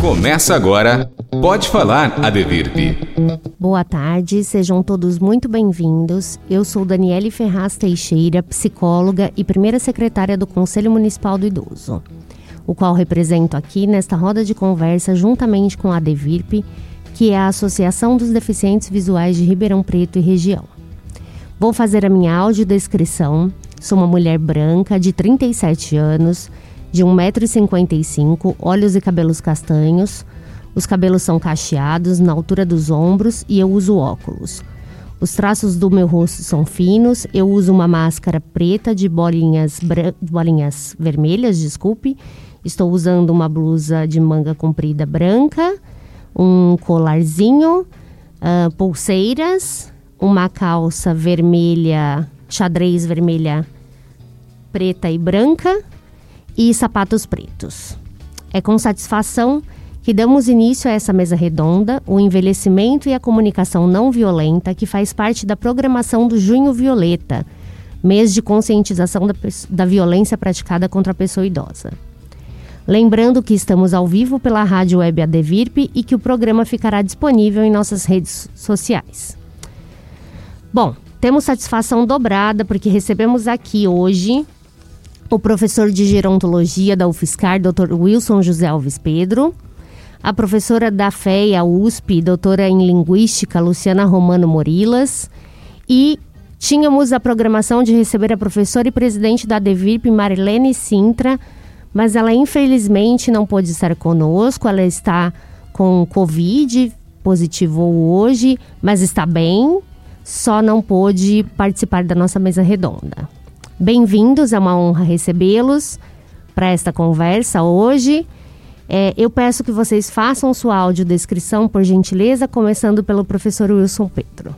Começa agora, pode falar, Adevirp. Boa tarde, sejam todos muito bem-vindos. Eu sou Daniele Ferraz Teixeira, psicóloga e primeira secretária do Conselho Municipal do Idoso, o qual represento aqui nesta roda de conversa juntamente com a Adevirp, que é a Associação dos Deficientes Visuais de Ribeirão Preto e região. Vou fazer a minha audiodescrição. Sou uma mulher branca de 37 anos, de 1,55m, olhos e cabelos castanhos. Os cabelos são cacheados na altura dos ombros e eu uso óculos. Os traços do meu rosto são finos, eu uso uma máscara preta de bolinhas, bolinhas vermelhas, desculpe. Estou usando uma blusa de manga comprida branca, um colarzinho, uh, pulseiras, uma calça vermelha, xadrez vermelha, preta e branca e sapatos pretos. É com satisfação que damos início a essa mesa redonda, o envelhecimento e a comunicação não violenta, que faz parte da programação do Junho Violeta, mês de conscientização da, da violência praticada contra a pessoa idosa. Lembrando que estamos ao vivo pela rádio web Adevirp e que o programa ficará disponível em nossas redes sociais. Bom, temos satisfação dobrada porque recebemos aqui hoje o professor de gerontologia da UFSCar, Dr. Wilson José Alves Pedro, a professora da FEA USP, doutora em linguística, Luciana Romano Morilas, e tínhamos a programação de receber a professora e presidente da DEVIRP, Marilene Sintra, mas ela infelizmente não pôde estar conosco, ela está com Covid, positivou hoje, mas está bem, só não pôde participar da nossa mesa redonda. Bem-vindos, é uma honra recebê-los para esta conversa hoje. É, eu peço que vocês façam sua audiodescrição, por gentileza, começando pelo professor Wilson Pedro.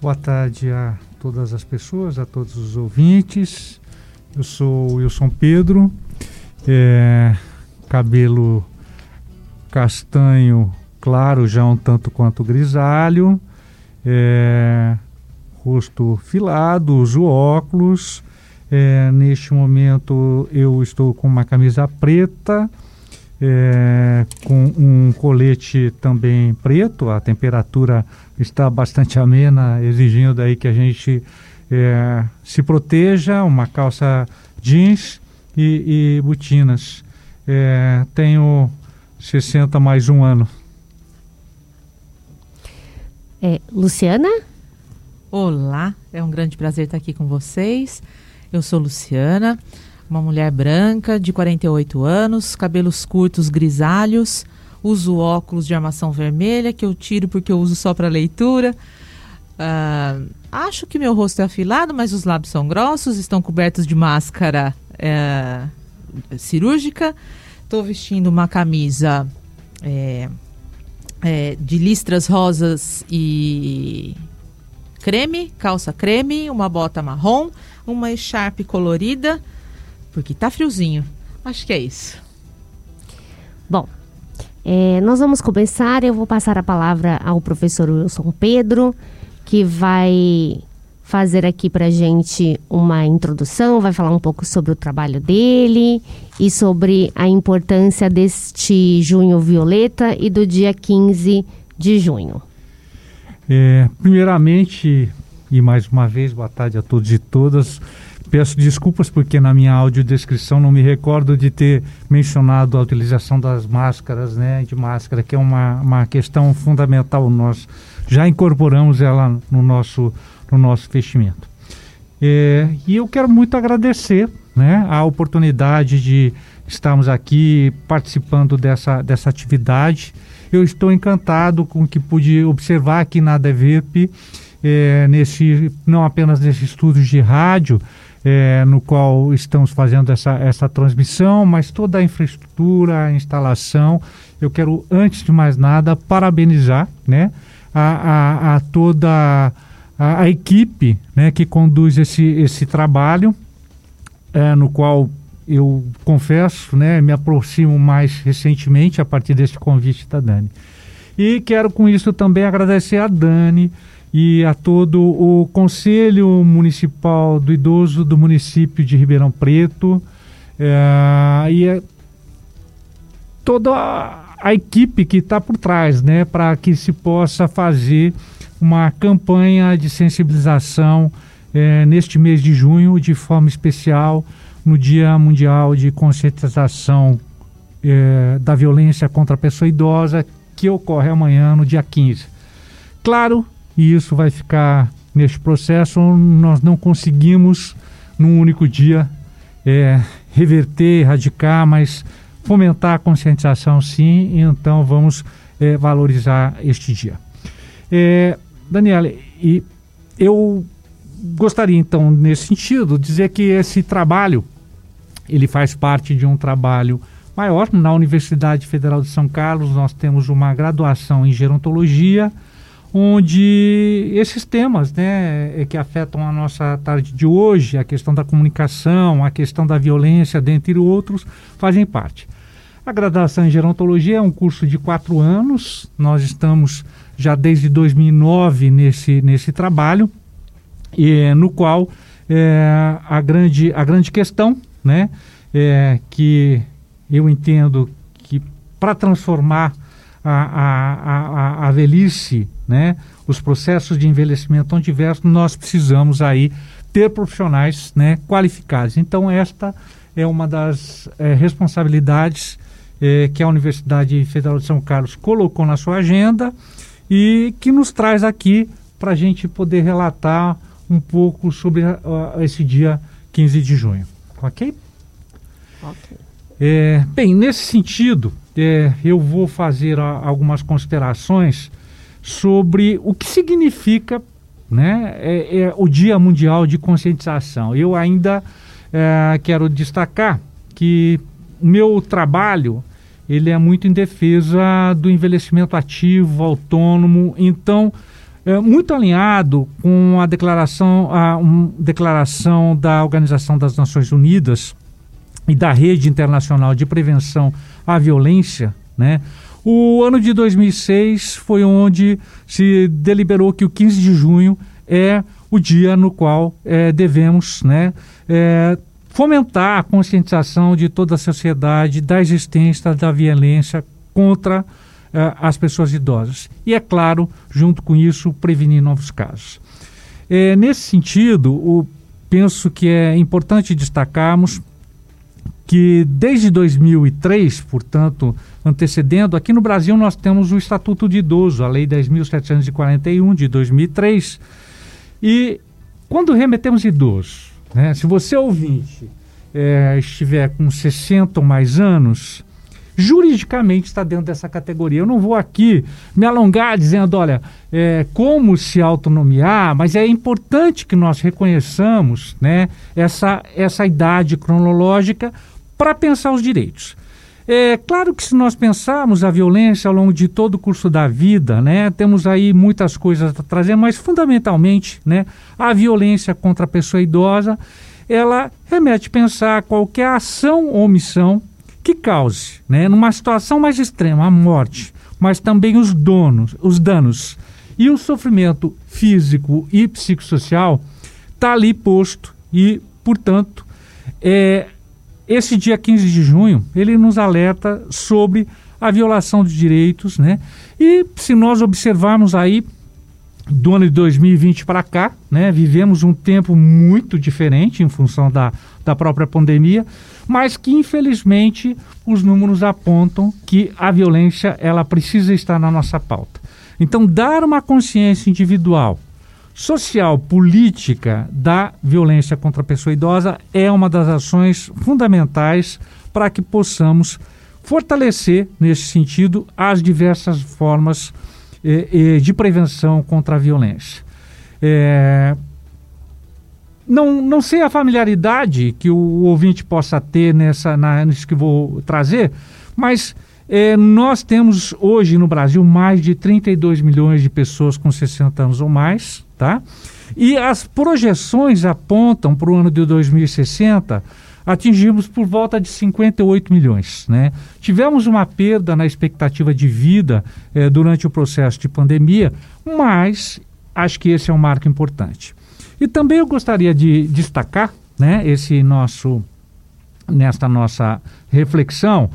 Boa tarde a todas as pessoas, a todos os ouvintes. Eu sou Wilson Pedro, é, cabelo castanho claro, já um tanto quanto grisalho, é, rosto filado, uso óculos. É, neste momento eu estou com uma camisa preta, é, com um colete também preto. A temperatura está bastante amena, exigindo aí que a gente é, se proteja. Uma calça jeans e, e botinas. É, tenho 60 mais um ano. É, Luciana? Olá, é um grande prazer estar aqui com vocês. Eu sou Luciana, uma mulher branca de 48 anos, cabelos curtos grisalhos, uso óculos de armação vermelha que eu tiro porque eu uso só para leitura. Uh, acho que meu rosto é afilado, mas os lábios são grossos, estão cobertos de máscara é, cirúrgica. Estou vestindo uma camisa é, é, de listras rosas e creme, calça creme, uma bota marrom, uma echarpe colorida, porque tá friozinho. Acho que é isso. Bom, é, nós vamos começar. Eu vou passar a palavra ao professor Wilson Pedro, que vai fazer aqui para gente uma introdução, vai falar um pouco sobre o trabalho dele e sobre a importância deste Junho Violeta e do dia 15 de junho. É, primeiramente, e mais uma vez, boa tarde a todos e todas. Peço desculpas porque na minha audiodescrição não me recordo de ter mencionado a utilização das máscaras, né, de máscara, que é uma, uma questão fundamental. Nós já incorporamos ela no nosso, no nosso vestimento. É, e eu quero muito agradecer né, a oportunidade de estarmos aqui participando dessa, dessa atividade eu estou encantado com o que pude observar aqui na DVP, é, nesse, não apenas nesse estúdio de rádio, é, no qual estamos fazendo essa, essa transmissão, mas toda a infraestrutura, a instalação. Eu quero, antes de mais nada, parabenizar né, a, a, a toda a, a, equipe né, que conduz esse, esse trabalho, é, no qual eu confesso, né, me aproximo mais recentemente a partir desse convite da Dani. E quero com isso também agradecer a Dani e a todo o Conselho Municipal do Idoso do município de Ribeirão Preto é, e toda a, a equipe que está por trás, né, para que se possa fazer uma campanha de sensibilização é, neste mês de junho, de forma especial, no Dia Mundial de Conscientização é, da Violência contra a Pessoa Idosa, que ocorre amanhã, no dia 15. Claro, e isso vai ficar neste processo, nós não conseguimos, num único dia, é, reverter, erradicar, mas fomentar a conscientização sim, então vamos é, valorizar este dia. É, Daniela, e eu gostaria então, nesse sentido, dizer que esse trabalho, ele faz parte de um trabalho maior. Na Universidade Federal de São Carlos, nós temos uma graduação em gerontologia, onde esses temas né, é que afetam a nossa tarde de hoje, a questão da comunicação, a questão da violência, dentre outros, fazem parte. A graduação em gerontologia é um curso de quatro anos, nós estamos já desde 2009 nesse, nesse trabalho, e, no qual é, a, grande, a grande questão né, é que eu entendo que para transformar a, a, a, a, velhice, né, os processos de envelhecimento tão diversos, nós precisamos aí ter profissionais né, qualificados. Então, esta é uma das é, responsabilidades é, que a Universidade Federal de São Carlos colocou na sua agenda e que nos traz aqui para a gente poder relatar um pouco sobre esse dia 15 de junho. Ok? Ok. É, bem, nesse sentido, é, eu vou fazer a, algumas considerações sobre o que significa né, é, é o Dia Mundial de Conscientização. Eu ainda é, quero destacar que o meu trabalho ele é muito em defesa do envelhecimento ativo, autônomo, então é, muito alinhado com a declaração, a um, declaração da Organização das Nações Unidas e da Rede Internacional de Prevenção à Violência, né? O ano de 2006 foi onde se deliberou que o 15 de junho é o dia no qual é, devemos, né, é, fomentar a conscientização de toda a sociedade da existência da violência contra uh, as pessoas idosas. E, é claro, junto com isso, prevenir novos casos. É, nesse sentido, o, penso que é importante destacarmos que desde 2003, portanto, antecedendo, aqui no Brasil nós temos o Estatuto de Idoso, a Lei 10.741 de 2003, e quando remetemos idoso, né? Se você ouvinte é, estiver com 60 ou mais anos, juridicamente está dentro dessa categoria. Eu não vou aqui me alongar dizendo, olha, é, como se autonomiar, mas é importante que nós reconheçamos né, essa, essa idade cronológica para pensar os direitos. É claro que se nós pensarmos a violência ao longo de todo o curso da vida, né, temos aí muitas coisas a trazer, mas fundamentalmente, né, a violência contra a pessoa idosa, ela remete a pensar qualquer ação ou omissão que cause, né, numa situação mais extrema, a morte, mas também os donos, os danos. E o sofrimento físico e psicossocial está ali posto e, portanto, é, esse dia 15 de junho, ele nos alerta sobre a violação de direitos, né? E se nós observarmos aí do ano de 2020 para cá, né, vivemos um tempo muito diferente em função da, da própria pandemia, mas que infelizmente os números apontam que a violência ela precisa estar na nossa pauta. Então, dar uma consciência individual social, política da violência contra a pessoa idosa é uma das ações fundamentais para que possamos fortalecer, nesse sentido, as diversas formas eh, eh, de prevenção contra a violência. É, não, não sei a familiaridade que o ouvinte possa ter nessa, na, nisso que vou trazer, mas é, nós temos hoje no Brasil mais de 32 milhões de pessoas com 60 anos ou mais, tá? E as projeções apontam para o ano de 2060 atingimos por volta de 58 milhões. Né? Tivemos uma perda na expectativa de vida eh, durante o processo de pandemia, mas acho que esse é um marco importante. E também eu gostaria de destacar né, esse nosso, nesta nossa reflexão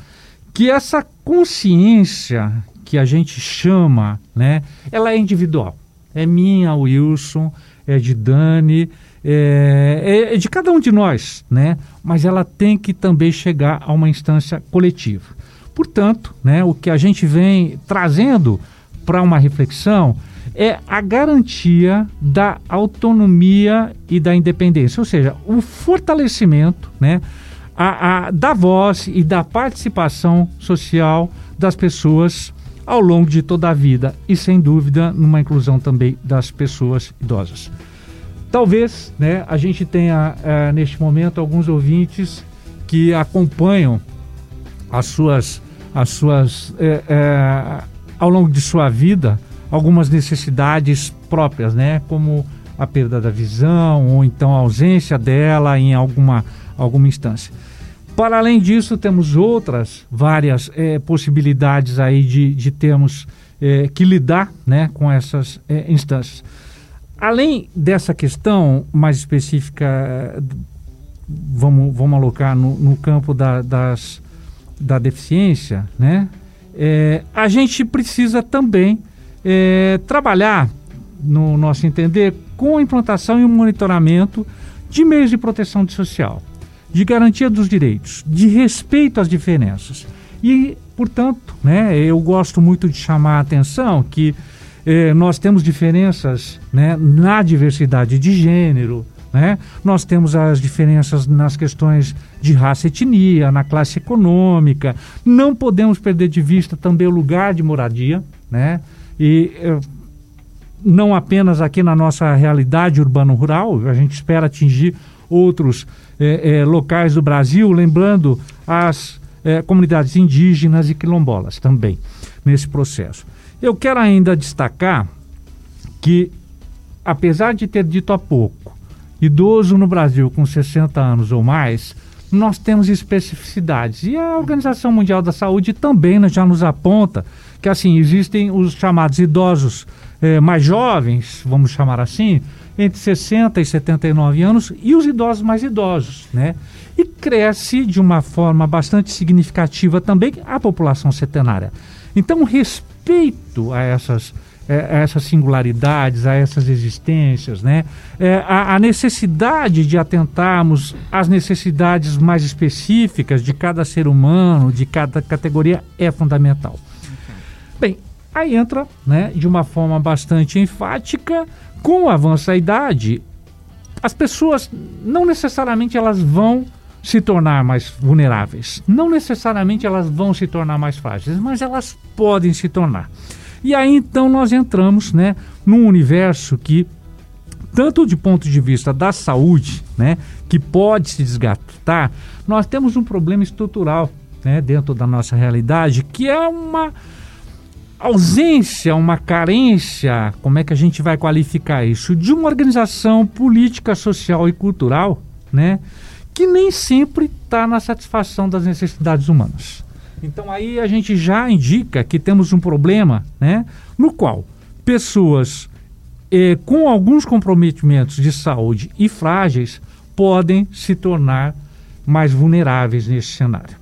que essa consciência que a gente chama, né, ela é individual. É minha, Wilson, é de Dani, é, é, é de cada um de nós, né? Mas ela tem que também chegar a uma instância coletiva. Portanto, né, o que a gente vem trazendo para uma reflexão é a garantia da autonomia e da independência, ou seja, o fortalecimento né, a, a, da voz e da participação social das pessoas ao longo de toda a vida e, sem dúvida, numa inclusão também das pessoas idosas. Talvez né, a gente tenha, é, neste momento, alguns ouvintes que acompanham as suas, as suas é, é, ao longo de sua vida, algumas necessidades próprias, né, como a perda da visão ou então a ausência dela em alguma, alguma instância. Para além disso, temos outras várias é, possibilidades aí de, de termos é, que lidar né, com essas é, instâncias. Além dessa questão mais específica, vamos, vamos alocar no, no campo da, das, da deficiência, né? A gente precisa também é, trabalhar, no nosso entender, com a implantação e o monitoramento de meios de proteção social de garantia dos direitos, de respeito às diferenças. E, portanto, né, eu gosto muito de chamar a atenção que eh, nós temos diferenças né, na diversidade de gênero, né? nós temos as diferenças nas questões de raça e etnia, na classe econômica, não podemos perder de vista também o lugar de moradia, né? E eh, não apenas aqui na nossa realidade urbano-rural, a gente espera atingir outros é, é, locais do Brasil, lembrando as comunidades indígenas e quilombolas também nesse processo. Eu quero ainda destacar que, apesar de ter dito há pouco, idoso no Brasil com 60 anos ou mais, nós temos especificidades. E a Organização Mundial da Saúde também já nos aponta que, assim, existem os chamados idosos eh, mais jovens, vamos chamar assim, entre 60 e 79 anos e os idosos mais idosos, né? E cresce de uma forma bastante significativa também a população centenária. Então, respeito a essas, é, a essas singularidades, a essas existências, né? É, a, a, necessidade de atentarmos às necessidades mais específicas de cada ser humano, de cada categoria, é fundamental. Bem, aí entra, né, de uma forma bastante enfática, com o avanço da idade, as pessoas não necessariamente elas vão se tornar mais vulneráveis, não necessariamente elas vão se tornar mais frágeis, mas elas podem se tornar. E aí então nós entramos, né, num universo que tanto de ponto de vista da saúde, né, que pode se desgastar, nós temos um problema estrutural, né, dentro da nossa realidade, que é uma ausência, uma carência, como é que a gente vai qualificar isso? De uma organização política, social e cultural, né? Que nem sempre está na satisfação das necessidades humanas. Então aí a gente já indica que temos um problema, né? No qual pessoas eh, com alguns comprometimentos de saúde e frágeis podem se tornar mais vulneráveis nesse cenário.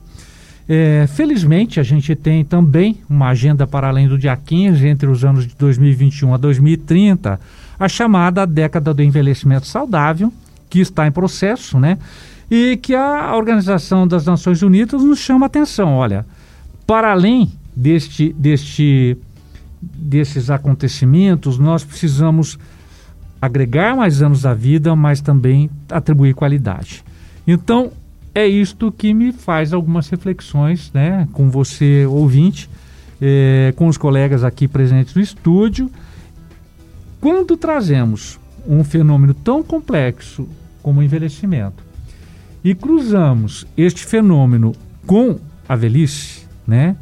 É, felizmente, a gente tem também uma agenda para além do dia 15, entre os anos de 2021 a 2030, a chamada década do envelhecimento saudável, que está em processo, né? E que a Organização das Nações Unidas nos chama a atenção. Olha, para além deste, deste, desses acontecimentos, nós precisamos agregar mais anos à vida, mas também atribuir qualidade. Então, é isto que me faz algumas reflexões, né, com você ouvinte, é, com os colegas aqui presentes no estúdio. Quando trazemos um fenômeno tão complexo como o envelhecimento e cruzamos este fenômeno com a velhice, né?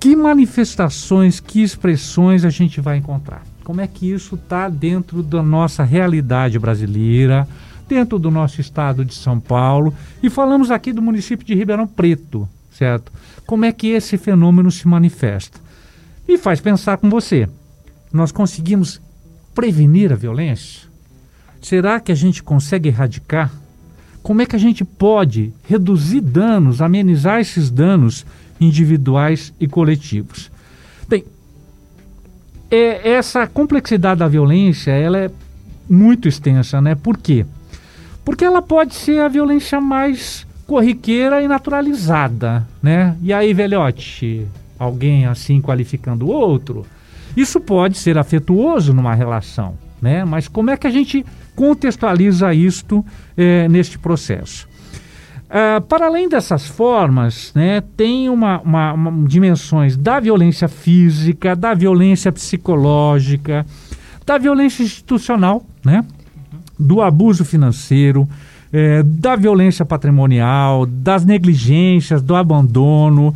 Que manifestações, que expressões a gente vai encontrar? Como é que isso está dentro da nossa realidade brasileira? Dentro do nosso estado de São Paulo e falamos aqui do município de Ribeirão Preto, certo? Como é que esse fenômeno se manifesta? E faz pensar com você. Nós conseguimos prevenir a violência? Será que a gente consegue erradicar? como é que a gente pode reduzir danos, amenizar esses danos individuais e coletivos. Bem, é, essa complexidade da violência ela é muito extensa, né? Por quê? Porque ela pode ser a violência mais corriqueira e naturalizada, né? E aí, velhote, alguém assim qualificando o outro, isso pode ser afetuoso numa relação, né? Mas como é que a gente contextualiza isto é, neste processo? Uh, para além dessas formas, né, tem uma, uma, uma, dimensões da violência física, da violência psicológica, da violência institucional, né, do abuso financeiro, é, da violência patrimonial, das negligências, do abandono,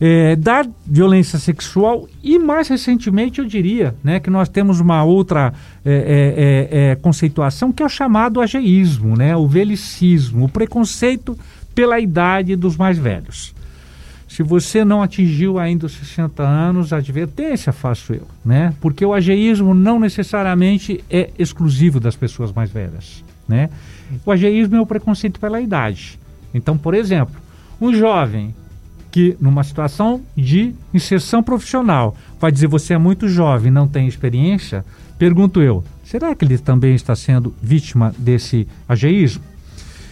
é, da violência sexual e mais recentemente eu diria né, que nós temos uma outra é, é, é, é conceituação que é o chamado ageísmo, né, o velicismo, o preconceito pela idade dos mais velhos. Se você não atingiu ainda os 60 anos, advertência faço eu, né? Porque o ageísmo não necessariamente é exclusivo das pessoas mais velhas, né? O ageísmo é o preconceito pela idade. Então, por exemplo, um jovem que numa situação de inserção profissional vai dizer você é muito jovem, não tem experiência, pergunto eu, será que ele também está sendo vítima desse ageísmo?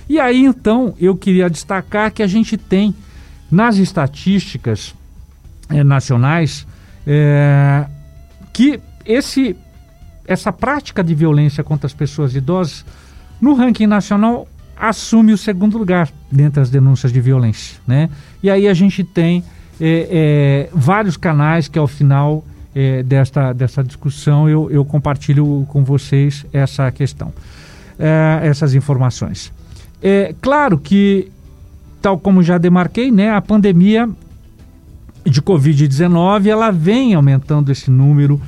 E aí então eu queria destacar que a gente tem nas estatísticas é, nacionais é, que esse, essa prática de violência contra as pessoas idosas no ranking nacional assume o segundo lugar dentre as denúncias de violência, né? E aí a gente tem é, vários canais que ao final desta, dessa discussão eu, eu compartilho com vocês essa questão, essas informações. É claro que tal como já demarquei, né, a pandemia de Covid-19 ela vem aumentando esse número.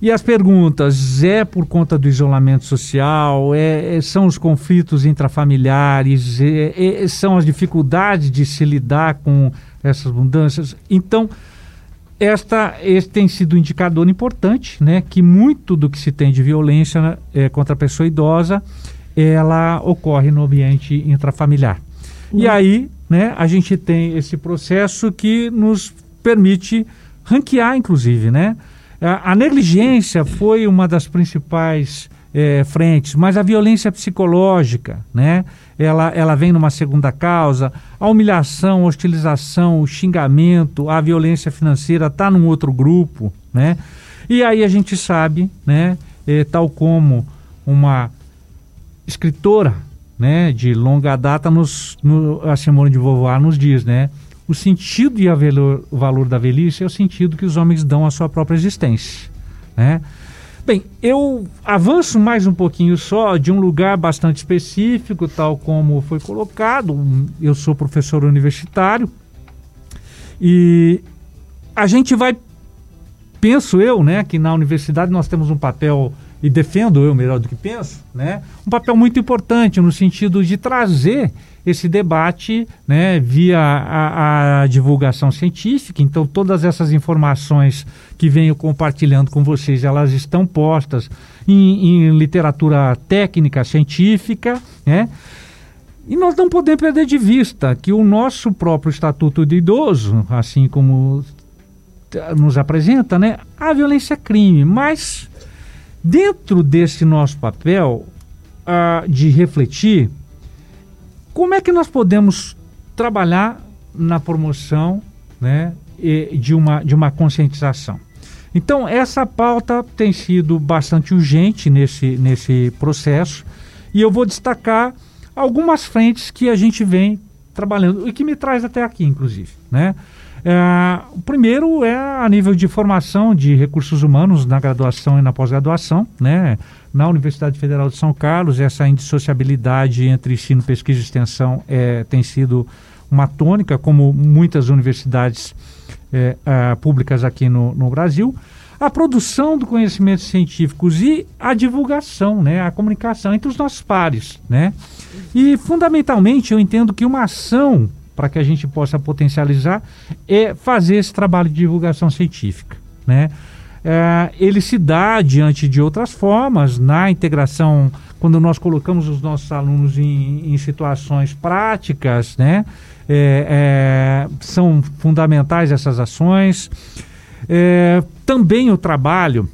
E as perguntas é por conta do isolamento social, é, é são os conflitos intrafamiliares, é, é, são as dificuldades de se lidar com essas mudanças. Então, esta, esse tem sido um indicador importante, né, que muito do que se tem de violência é, contra a pessoa idosa, ela ocorre no ambiente intrafamiliar. E uhum. aí, né, a gente tem esse processo que nos permite ranquear, inclusive, né? A, a negligência foi uma das principais é, frentes, mas a violência psicológica, né? Ela, ela vem numa segunda causa, a humilhação, a hostilização, o xingamento, a violência financeira está num outro grupo, né? E aí a gente sabe, né, é, tal como uma escritora né, de longa data, nos, no, a Simone de Beauvoir nos diz, né, o sentido e valor, o valor da velhice é o sentido que os homens dão à sua própria existência, né? Bem, eu avanço mais um pouquinho só de um lugar bastante específico, tal como foi colocado. Eu sou professor universitário e a gente vai, penso eu, né, que na universidade nós temos um papel e defendo eu melhor do que penso, né, um papel muito importante no sentido de trazer esse debate né, via a, a, divulgação científica. Então, todas essas informações que venho compartilhando com vocês, elas estão postas em, em literatura técnica, científica, né? E nós não podemos perder de vista que o nosso próprio Estatuto de Idoso, assim como nos apresenta, né, a violência é crime, mas Dentro desse nosso papel uh, de refletir, como é que nós podemos trabalhar na promoção né, de, uma, de uma conscientização? Então, essa pauta tem sido bastante urgente nesse, nesse processo e eu vou destacar algumas frentes que a gente vem trabalhando e que me traz até aqui, inclusive. Né? É, o primeiro é a nível de formação de recursos humanos na graduação e na pós-graduação, né? Na Universidade Federal de São Carlos, essa indissociabilidade entre ensino, pesquisa e extensão é, tem sido uma tônica, como muitas universidades é, é, públicas aqui no, no Brasil. A produção do conhecimentos científicos e a divulgação, né? A comunicação entre os nossos pares, né? E, fundamentalmente, eu entendo que uma ação para que a gente possa potencializar é fazer esse trabalho de divulgação científica, né? é, ele se dá diante de outras formas na integração quando nós colocamos os nossos alunos em, em situações práticas, né? É, é, são fundamentais essas ações. É, também o trabalho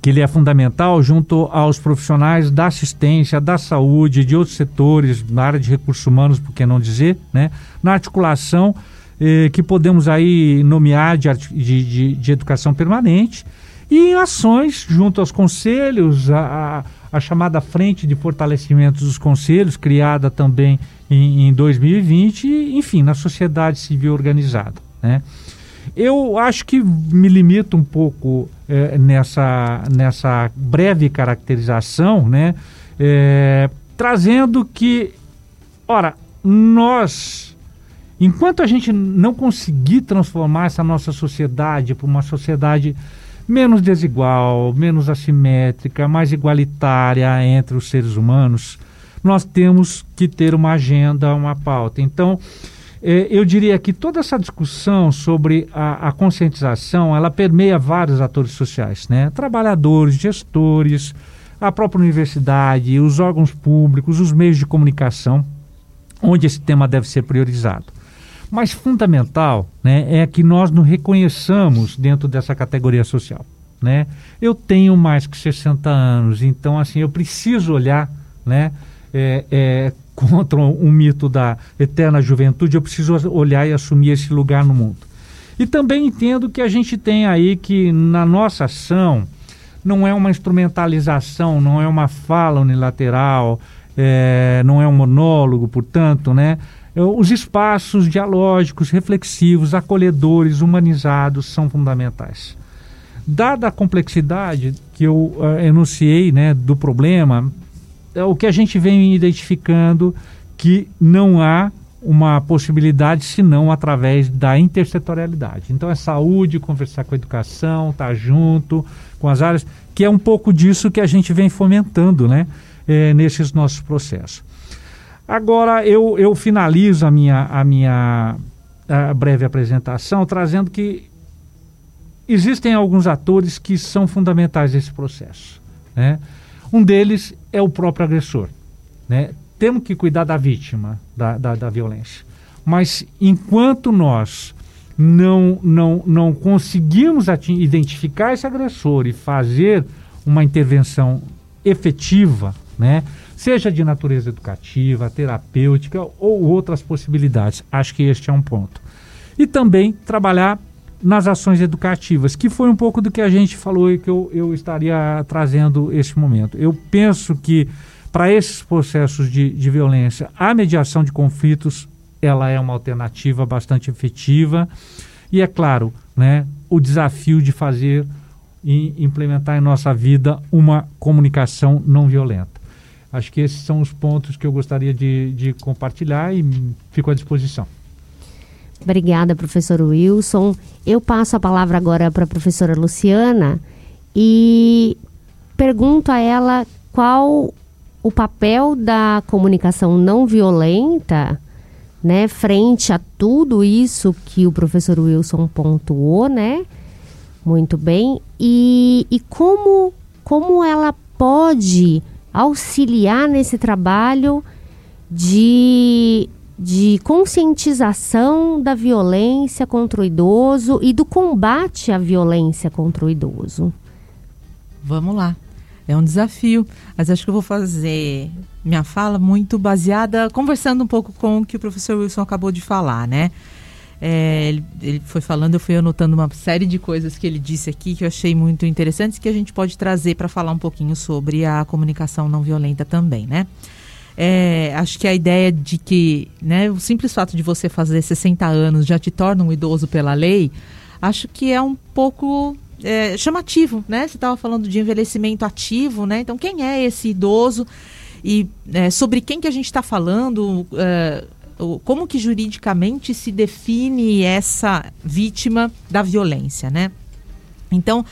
que ele é fundamental junto aos profissionais da assistência, da saúde, de outros setores, na área de recursos humanos, por que não dizer, né? na articulação eh, que podemos aí nomear de, de, de, educação permanente e em ações junto aos conselhos, a, a, a, chamada Frente de Fortalecimento dos Conselhos, criada também em, em 2020, e, enfim, na sociedade civil organizada. Né? Eu acho que me limito um pouco é, nessa, nessa breve caracterização, né? É, trazendo que, ora, nós, enquanto a gente não conseguir transformar essa nossa sociedade para uma sociedade menos desigual, menos assimétrica, mais igualitária entre os seres humanos, nós temos que ter uma agenda, uma pauta. Então, eu diria que toda essa discussão sobre a, a, conscientização, ela permeia vários atores sociais, né? Trabalhadores, gestores, a própria universidade, os órgãos públicos, os meios de comunicação, onde esse tema deve ser priorizado. Mas fundamental né, é que nós nos reconheçamos dentro dessa categoria social. Né? Eu tenho mais que 60 anos, então assim eu preciso olhar né, é, é, contra um mito da eterna juventude, eu preciso olhar e assumir esse lugar no mundo. E também entendo que a gente tem aí que na nossa ação não é uma instrumentalização, não é uma fala unilateral, é, não é um monólogo, portanto, né? Os espaços dialógicos, reflexivos, acolhedores, humanizados são fundamentais. Dada a complexidade que eu uh, enunciei né, do problema, é o que a gente vem identificando que não há uma possibilidade senão através da intersetorialidade. Então é saúde, conversar com a educação, estar tá junto com as áreas, que é um pouco disso que a gente vem fomentando né, é, nesses nossos processos. Agora eu, eu finalizo a minha, a minha a breve apresentação trazendo que existem alguns atores que são fundamentais nesse processo. Né? Um deles é o próprio agressor. Né? Temos que cuidar da vítima da, da, da violência. Mas enquanto nós não, não, não conseguimos identificar esse agressor e fazer uma intervenção efetiva, né? seja de natureza educativa, terapêutica ou outras possibilidades. Acho que este é um ponto. E também trabalhar nas ações educativas, que foi um pouco do que a gente falou e que eu, eu estaria trazendo este momento. Eu penso que para esses processos de, de violência, a mediação de conflitos ela é uma alternativa bastante efetiva e é claro, né, o desafio de fazer e implementar em nossa vida uma comunicação não violenta. Acho que esses são os pontos que eu gostaria de, de compartilhar e fico à disposição. Obrigada, professor Wilson. Eu passo a palavra agora para a professora Luciana e pergunto a ela qual o papel da comunicação não violenta, né, frente a tudo isso que o professor Wilson pontuou, né? Muito bem. E, e como, como ela pode auxiliar nesse trabalho de de conscientização da violência contra o idoso e do combate à violência contra o idoso. Vamos lá. É um desafio, mas acho que eu vou fazer minha fala muito baseada, conversando um pouco com o que o professor Wilson acabou de falar, né? É, ele, ele, foi falando, eu fui anotando uma série de coisas que ele disse aqui que eu achei muito interessantes que a gente pode trazer para falar um pouquinho sobre a comunicação não violenta também, né? É, acho que a ideia de que né, o simples fato de você fazer 60 anos já te torna um idoso pela lei, acho que é um pouco é, chamativo, né? Você estava falando de envelhecimento ativo, né? Então, quem é esse idoso e é, sobre quem que a gente está falando? É, como que juridicamente se define essa vítima da violência, né? Então,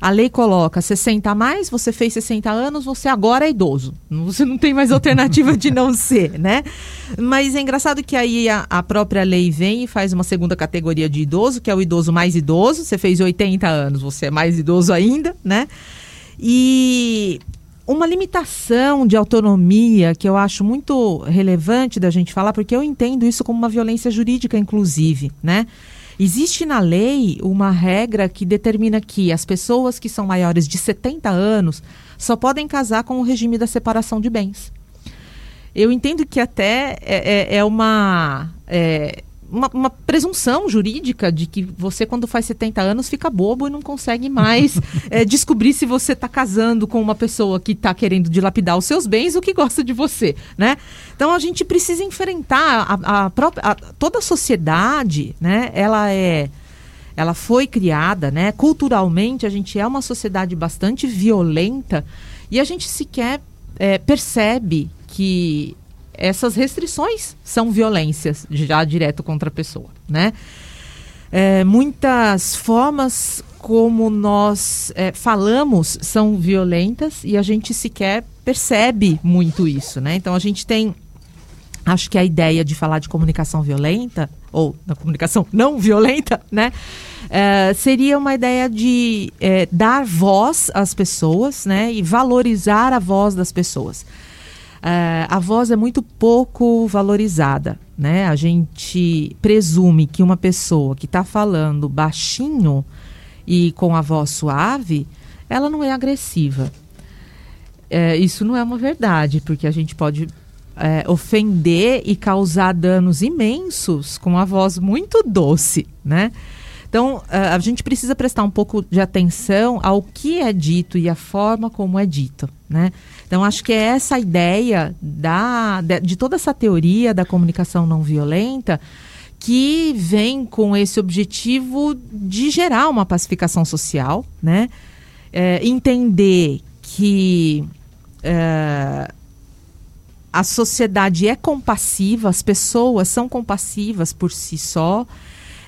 A lei coloca 60 a mais, você fez 60 anos, você agora é idoso. Você não tem mais alternativa de não ser, né? Mas é engraçado que aí a, a, própria lei vem e faz uma segunda categoria de idoso, que é o idoso mais idoso. Você fez 80 anos, você é mais idoso ainda, né? E uma limitação de autonomia que eu acho muito relevante da gente falar, porque eu entendo isso como uma violência jurídica, inclusive, né? Existe na lei uma regra que determina que as pessoas que são maiores de 70 anos só podem casar com o regime da separação de bens. Eu entendo que até é, é, é uma. É, uma, uma, presunção jurídica de que você, quando faz 70 anos, fica bobo e não consegue mais é, descobrir se você está casando com uma pessoa que está querendo dilapidar os seus bens ou que gosta de você, né? Então a gente precisa enfrentar a, a própria, a, toda a sociedade, né? Ela é ela foi criada, né? Culturalmente a gente é uma sociedade bastante violenta e a gente sequer é, percebe que essas restrições são violências já direto contra a pessoa, né? É, muitas formas como nós é, falamos são violentas e a gente sequer percebe muito isso, né? Então a gente tem, acho que a ideia de falar de comunicação violenta ou da comunicação não violenta, né? É, seria uma ideia de é, dar voz às pessoas, né? E valorizar a voz das pessoas. Uh, a voz é muito pouco valorizada. Né? A gente presume que uma pessoa que está falando baixinho e com a voz suave, ela não é agressiva. É, isso não é uma verdade, porque a gente pode é, ofender e causar danos imensos com a voz muito doce, né? Então, a gente precisa prestar um pouco de atenção ao que é dito e a forma como é dito, né? Então, acho que é essa a ideia da, de, toda essa teoria da comunicação não violenta que vem com esse objetivo de gerar uma pacificação social, né? É, entender que é, a sociedade é compassiva, as pessoas são compassivas por si só,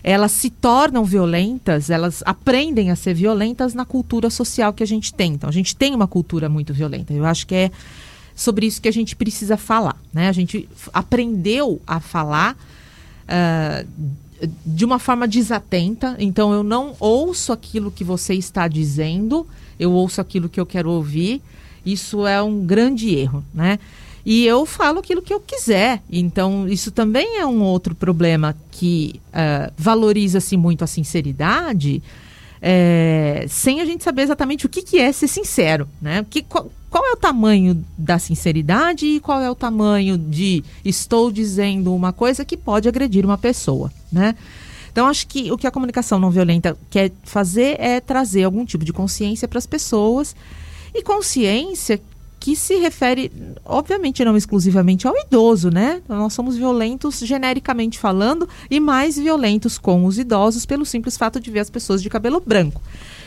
elas se tornam violentas, elas aprendem a ser violentas na cultura social que a gente tem. Então, a gente tem uma cultura muito violenta. Eu acho que é sobre isso que a gente precisa falar. Né? A gente aprendeu a falar uh, de uma forma desatenta. Então, eu não ouço aquilo que você está dizendo, eu ouço aquilo que eu quero ouvir. Isso é um grande erro, né? E eu falo aquilo que eu quiser. Então, isso também é um outro problema que uh, valoriza-se muito a sinceridade, é, sem a gente saber exatamente o que, que é ser sincero. Né? Que, qual, qual é o tamanho da sinceridade e qual é o tamanho de estou dizendo uma coisa que pode agredir uma pessoa. Né? Então, acho que o que a comunicação não violenta quer fazer é trazer algum tipo de consciência para as pessoas e consciência que se refere, obviamente, não exclusivamente ao idoso, né? Nós somos violentos genericamente falando e mais violentos com os idosos pelo simples fato de ver as pessoas de cabelo branco.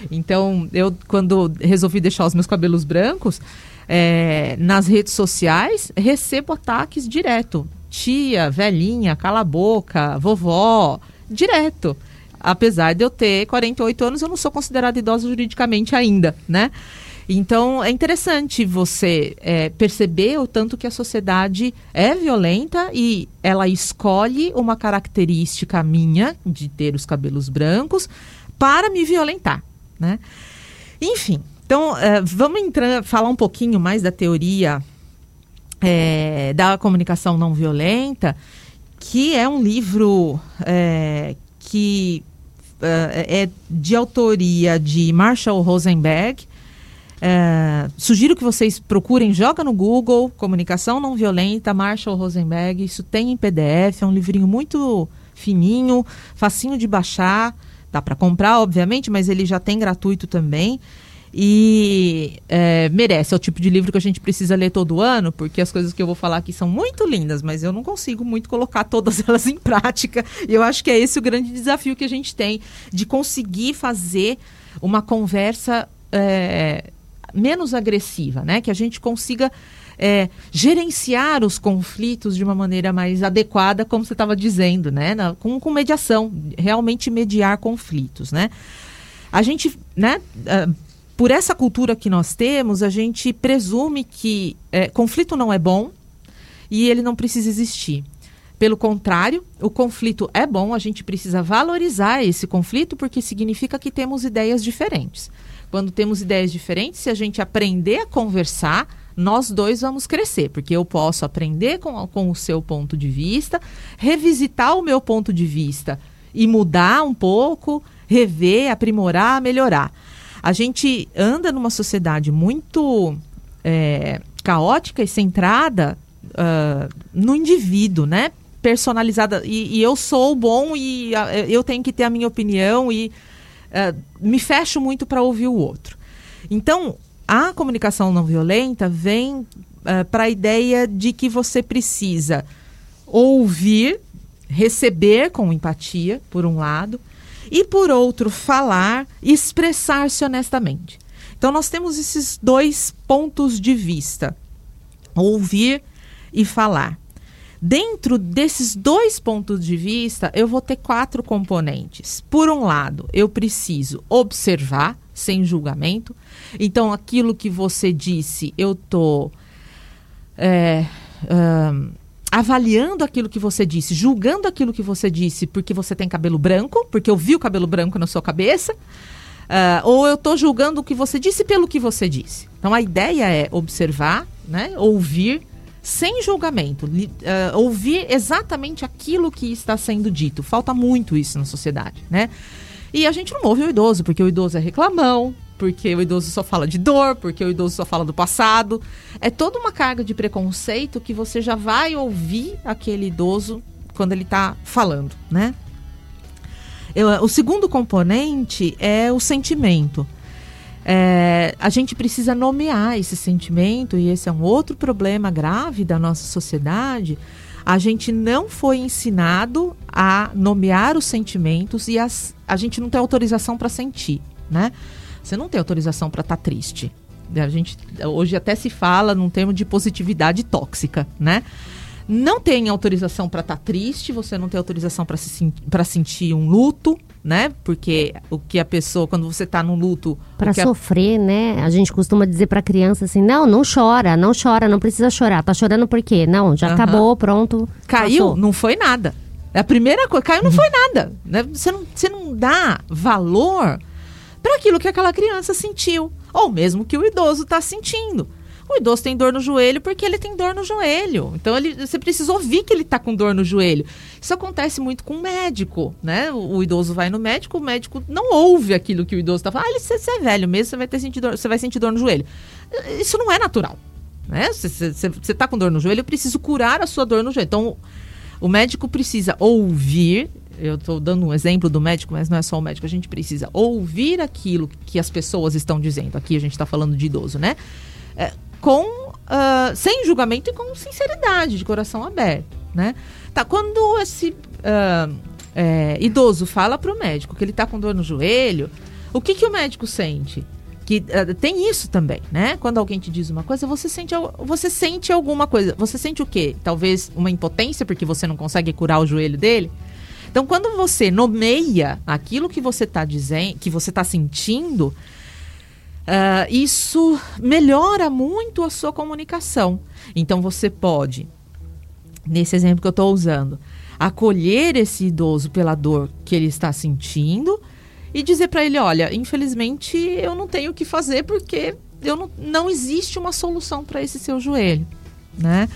Então, eu, quando resolvi deixar os meus cabelos brancos, é, nas redes sociais, recebo ataques direto. Tia, velhinha, cala a boca, vovó, direto. Apesar de eu ter 48 anos, eu não sou considerada idosa juridicamente ainda, né? Então é interessante você é, perceber o tanto que a sociedade é violenta e ela escolhe uma característica minha de ter os cabelos brancos para me violentar, né? Enfim, então é, vamos entrar, falar um pouquinho mais da teoria é, da comunicação não violenta, que é um livro é, que é, é de autoria de Marshall Rosenberg é, sugiro que vocês procurem, joga no Google, Comunicação Não Violenta, Marshall Rosenberg. Isso tem em PDF, é um livrinho muito fininho, facinho de baixar. Dá para comprar, obviamente, mas ele já tem gratuito também. E é, merece, é o tipo de livro que a gente precisa ler todo ano, porque as coisas que eu vou falar aqui são muito lindas, mas eu não consigo muito colocar todas elas em prática. E eu acho que é esse o grande desafio que a gente tem, de conseguir fazer uma conversa. É, menos agressiva, né? Que a gente consiga é, gerenciar os conflitos de uma maneira mais adequada, como você estava dizendo, né? Na, com, com mediação, realmente mediar conflitos, né? A gente, né? Uh, por essa cultura que nós temos, a gente presume que é, conflito não é bom e ele não precisa existir. Pelo contrário, o conflito é bom, a gente precisa valorizar esse conflito porque significa que temos ideias diferentes. Quando temos ideias diferentes, se a gente aprender a conversar, nós dois vamos crescer, porque eu posso aprender com, com o seu ponto de vista, revisitar o meu ponto de vista e mudar um pouco, rever, aprimorar, melhorar. A gente anda numa sociedade muito é, caótica e centrada uh, no indivíduo, né? Personalizada. E, e eu sou bom e uh, eu tenho que ter a minha opinião e uh, me fecho muito para ouvir o outro. Então, a comunicação não violenta vem uh, para a ideia de que você precisa ouvir, receber com empatia, por um lado, e por outro, falar e expressar-se honestamente. Então, nós temos esses dois pontos de vista: ouvir e falar. Dentro desses dois pontos de vista, eu vou ter quatro componentes. Por um lado, eu preciso observar sem julgamento. Então, aquilo que você disse, eu estou é, avaliando aquilo que você disse, julgando aquilo que você disse porque você tem cabelo branco, porque eu vi o cabelo branco na sua cabeça, uh, ou eu estou julgando o que você disse pelo que você disse. Então a ideia é observar, né, ouvir sem julgamento, uh, ouvir exatamente aquilo que está sendo dito. Falta muito isso na sociedade, né? E a gente não ouve o idoso, porque o idoso é reclamão, porque o idoso só fala de dor, porque o idoso só fala do passado. É toda uma carga de preconceito que você já vai ouvir aquele idoso quando ele está falando, né? Eu, o segundo componente é o sentimento. É, a gente precisa nomear esse sentimento, e esse é um outro problema grave da nossa sociedade. A gente não foi ensinado a nomear os sentimentos e as, a gente não tem autorização para sentir, né? Você não tem autorização para estar tá triste. A gente hoje até se fala num termo de positividade tóxica, né? Não tem autorização para estar tá triste, você não tem autorização para se, sentir um luto, né? Porque o que a pessoa, quando você está no luto. Para sofrer, a... né? A gente costuma dizer para criança assim: não, não chora, não chora, não precisa chorar. Tá chorando por quê? Não, já acabou, pronto. Caiu, passou. não foi nada. A primeira coisa, caiu, não foi nada. Né? Você, não, você não dá valor para aquilo que aquela criança sentiu, ou mesmo que o idoso está sentindo. O idoso tem dor no joelho porque ele tem dor no joelho. Então ele, você precisa ouvir que ele está com dor no joelho. Isso acontece muito com o médico, né? O, o, idoso vai no médico, o médico não ouve aquilo que o idoso está falando. Ah, você, é velho mesmo, você vai ter sentido dor, você vai sentir dor no joelho. Isso não é natural. Né? Você está com dor no joelho, eu preciso curar a sua dor no joelho. Então, o médico precisa ouvir eu estou dando um exemplo do médico, mas não é só o médico. A gente precisa ouvir aquilo que as pessoas estão dizendo. Aqui a gente está falando de idoso, né? É, com uh, sem julgamento e com sinceridade, de coração aberto, né? Tá, quando esse uh, é, idoso fala para o médico que ele está com dor no joelho, o que, que o médico sente? Que uh, tem isso também, né? Quando alguém te diz uma coisa, você sente, você sente alguma coisa. Você sente o quê? Talvez uma impotência porque você não consegue curar o joelho dele? Então, quando você nomeia aquilo que você está dizendo, que você está sentindo, uh, isso melhora muito a sua comunicação. Então, você pode, nesse exemplo que eu estou usando, acolher esse idoso pela dor que ele está sentindo e dizer para ele: olha, infelizmente eu não tenho o que fazer porque eu não, não existe uma solução para esse seu joelho, né?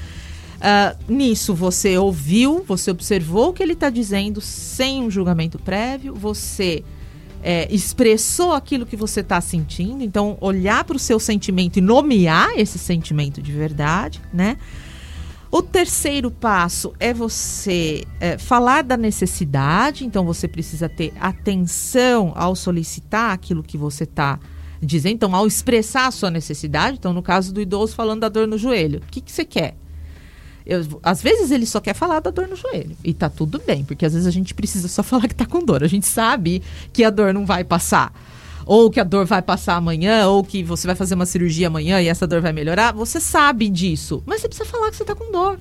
Uh, nisso, você ouviu, você observou o que ele está dizendo sem um julgamento prévio, você é, expressou aquilo que você está sentindo, então olhar para o seu sentimento e nomear esse sentimento de verdade, né? O terceiro passo é você é, falar da necessidade, então você precisa ter atenção ao solicitar aquilo que você está dizendo, então ao expressar a sua necessidade, então no caso do idoso falando da dor no joelho, o que, que você quer? Eu, às vezes ele só quer falar da dor no joelho. E tá tudo bem, porque às vezes a gente precisa só falar que tá com dor. A gente sabe que a dor não vai passar. Ou que a dor vai passar amanhã, ou que você vai fazer uma cirurgia amanhã e essa dor vai melhorar. Você sabe disso. Mas você precisa falar que você tá com dor.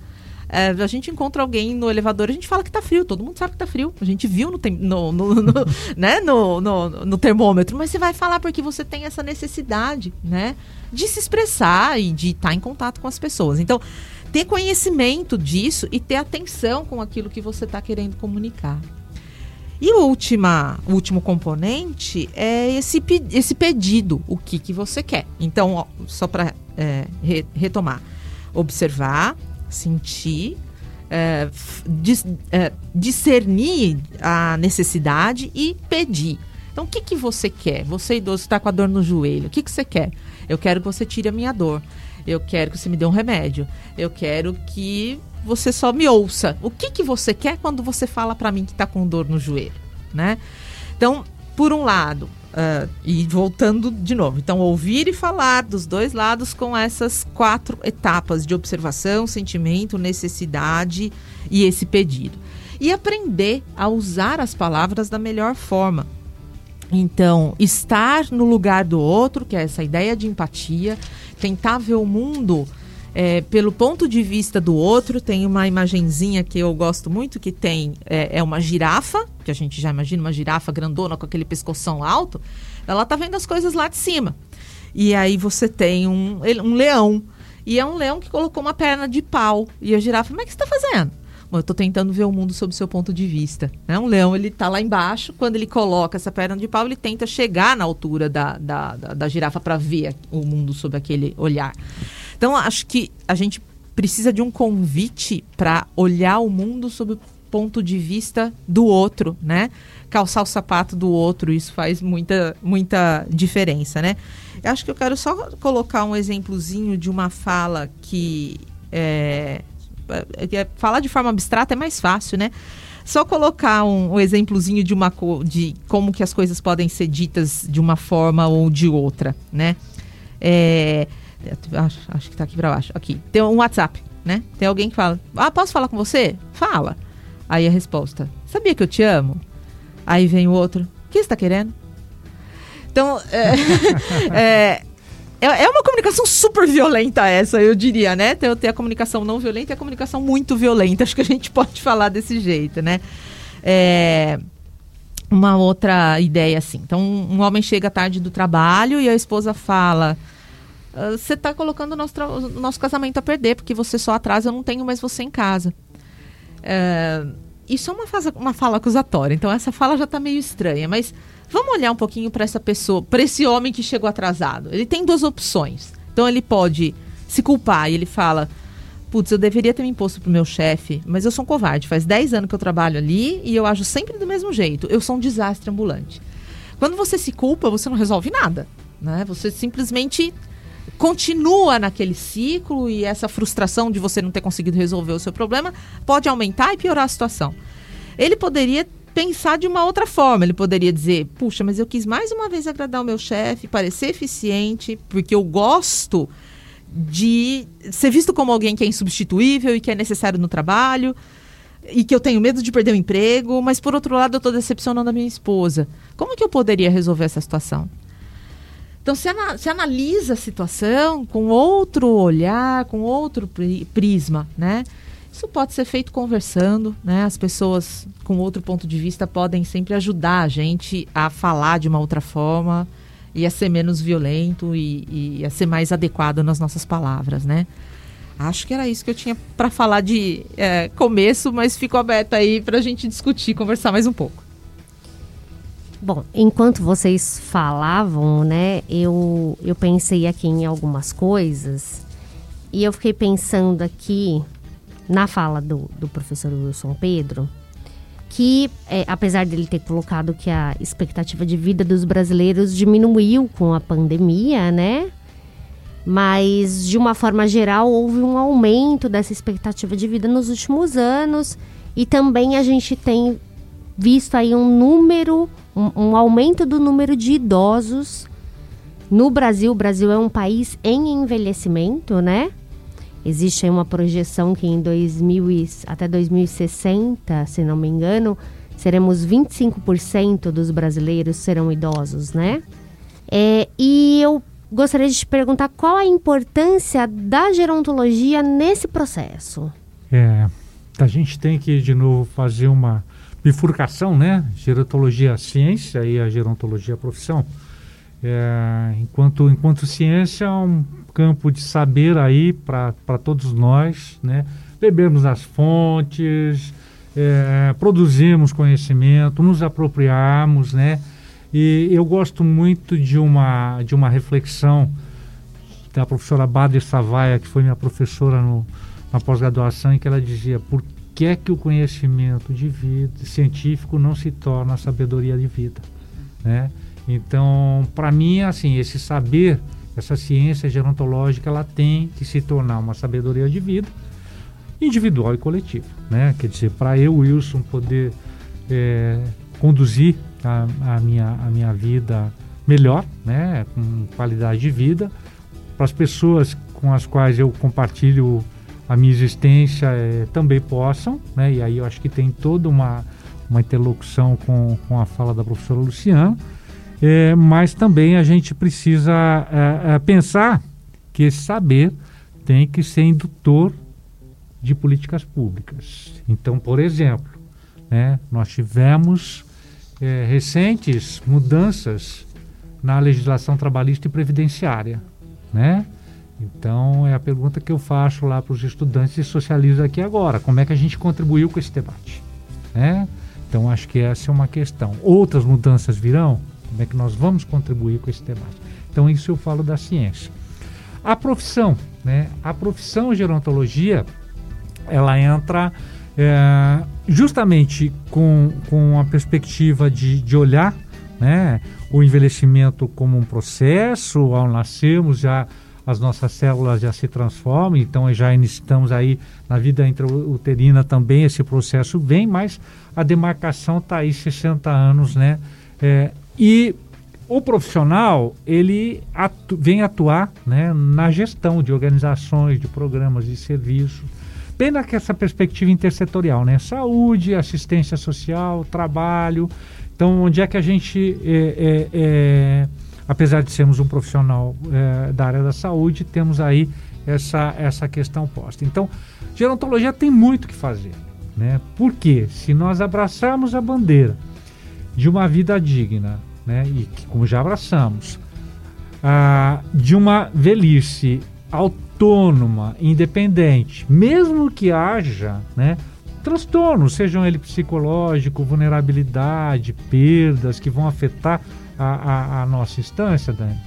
É, a gente encontra alguém no elevador, a gente fala que tá frio, todo mundo sabe que tá frio. A gente viu no, no, no, no né, no, no, no, termômetro, mas você vai falar porque você tem essa necessidade, né? De se expressar e de estar tá em contato com as pessoas. Então, ter conhecimento disso e ter atenção com aquilo que você está querendo comunicar. E o, última, o último componente é esse, esse pedido, o que, que você quer. Então, ó, só para é, re, retomar: observar, sentir, é, dis, é, discernir a necessidade e pedir. Então, o que, que você quer? Você, idoso, está com a dor no joelho. O que, que você quer? Eu quero que você tire a minha dor. Eu quero que você me dê um remédio. Eu quero que você só me ouça. O que, que você quer quando você fala para mim que está com dor no joelho, né? Então, por um lado, uh, e voltando de novo, então ouvir e falar dos dois lados com essas quatro etapas de observação, sentimento, necessidade e esse pedido. E aprender a usar as palavras da melhor forma. Então, estar no lugar do outro, que é essa ideia de empatia, tentar ver o mundo é, pelo ponto de vista do outro, tem uma imagenzinha que eu gosto muito, que tem é, é, uma girafa, que a gente já imagina uma girafa grandona com aquele pescoção alto, ela tá vendo as coisas lá de cima. E aí você tem um, um leão, e é um leão que colocou uma perna de pau. E a girafa, como é que você está fazendo? Bom, eu estou tentando ver o mundo sob o seu ponto de vista. Né? Um leão, ele está lá embaixo, quando ele coloca essa perna de pau, ele tenta chegar na altura da, da, da, da girafa para ver o mundo sob aquele olhar. Então, acho que a gente precisa de um convite para olhar o mundo sob o ponto de vista do outro, né? Calçar o sapato do outro, isso faz muita, muita diferença, né? Eu acho que eu quero só colocar um exemplozinho de uma fala que é, é, é falar de forma abstrata é mais fácil, né? Só colocar um, um exemplozinho de uma de como que as coisas podem ser ditas de uma forma ou de outra, né? É, Acho, acho que tá aqui pra baixo. Aqui. Tem um WhatsApp, né? Tem alguém que fala: Ah, posso falar com você? Fala. Aí a resposta: Sabia que eu te amo? Aí vem o outro: O que você tá querendo? Então, é, é, é, é, uma comunicação super violenta essa, eu diria, né? Tem, tem a comunicação não violenta e a comunicação muito violenta. Acho que a gente pode falar desse jeito, né? É, uma outra ideia assim. Então, um homem chega tarde do trabalho e a esposa fala: você está colocando o nosso, o nosso casamento a perder, porque você só atrasa, eu não tenho mais você em casa. É, isso é uma, uma fala acusatória, então essa fala já está meio estranha, mas vamos olhar um pouquinho para essa pessoa, para esse homem que chegou atrasado. Ele tem duas opções. Então ele pode se culpar e ele fala: Putz, eu deveria ter me imposto pro meu chefe, mas eu sou um covarde. Faz 10 anos que eu trabalho ali e eu ajo sempre do mesmo jeito. Eu sou um desastre ambulante. Quando você se culpa, você não resolve nada. Né? Você simplesmente continua naquele ciclo e essa frustração de você não ter conseguido resolver o seu problema pode aumentar e piorar a situação. Ele poderia pensar de uma outra forma. Ele poderia dizer: puxa, mas eu quis mais uma vez agradar o meu chefe, parecer eficiente, porque eu gosto de ser visto como alguém que é insubstituível e que é necessário no trabalho. E que eu tenho medo de perder o emprego, mas por outro lado eu estou decepcionando a minha esposa. Como que eu poderia resolver essa situação? Então, se, ana, se analisa a situação com outro olhar, com outro prisma, né? Isso pode ser feito conversando, né? As pessoas com outro ponto de vista podem sempre ajudar a gente a falar de uma outra forma e a ser menos violento e, e a ser mais adequado nas nossas palavras, né? Acho que era isso que eu tinha para falar de é, começo, mas fico aberta aí para a gente discutir, conversar mais um pouco. Bom, enquanto vocês falavam, né, eu, eu pensei aqui em algumas coisas e eu fiquei pensando aqui na fala do, do professor Wilson Pedro que, é, apesar dele ter colocado que a expectativa de vida dos brasileiros diminuiu com a pandemia, né? Mas, de uma forma geral, houve um aumento dessa expectativa de vida nos últimos anos e também a gente tem visto aí um número um, um aumento do número de idosos no Brasil. O Brasil é um país em envelhecimento, né? Existe uma projeção que em 2000 até 2060, se não me engano, seremos 25% dos brasileiros serão idosos, né? É, e eu gostaria de te perguntar qual a importância da gerontologia nesse processo. é, a gente tem que, de novo, fazer uma bifurcação, né? Gerontologia ciência e a gerontologia profissão. É, enquanto, enquanto ciência é um campo de saber aí para todos nós, né? Bebermos as fontes, é, produzimos conhecimento, nos apropriarmos, né? E eu gosto muito de uma, de uma reflexão da professora Bader Savaia, que foi minha professora no, na pós-graduação, em que ela dizia por que é que o conhecimento de vida científico não se torna sabedoria de vida, né? Então, para mim, assim, esse saber, essa ciência gerontológica, ela tem que se tornar uma sabedoria de vida individual e coletiva, né? Quer dizer, para eu, Wilson, poder é, conduzir a, a, minha, a minha vida melhor, né? Com qualidade de vida, para as pessoas com as quais eu compartilho a minha existência é, também possam, né? E aí eu acho que tem toda uma, uma interlocução com, com a fala da professora Luciana é, mas também a gente precisa é, é, pensar que esse saber tem que ser indutor de políticas públicas. Então, por exemplo, né, nós tivemos é, recentes mudanças na legislação trabalhista e previdenciária, né? Então é a pergunta que eu faço lá para os estudantes e socializo aqui agora. Como é que a gente contribuiu com esse debate? Né? Então acho que essa é uma questão. Outras mudanças virão? Como é que nós vamos contribuir com esse debate? Então, isso eu falo da ciência. A profissão, né? A profissão gerontologia, ela entra é, justamente com, com a perspectiva de, de olhar né, o envelhecimento como um processo, ao nascermos já as nossas células já se transformam, então já estamos aí na vida intrauterina também esse processo vem, mas a demarcação está aí 60 anos, né? É, e o profissional, ele atu vem atuar né, na gestão de organizações, de programas, de serviços, bem nessa perspectiva intersetorial, né? Saúde, assistência social, trabalho. Então, onde é que a gente, é, é, é, apesar de sermos um profissional é, da área da saúde, temos aí essa, essa questão posta. Então, gerontologia tem muito que fazer. Né? Porque se nós abraçarmos a bandeira de uma vida digna, né? E que, como já abraçamos, ah, de uma velhice autônoma, independente, mesmo que haja, né? Transtornos, sejam ele psicológico, vulnerabilidade, perdas que vão afetar a, a, a nossa instância, Dani.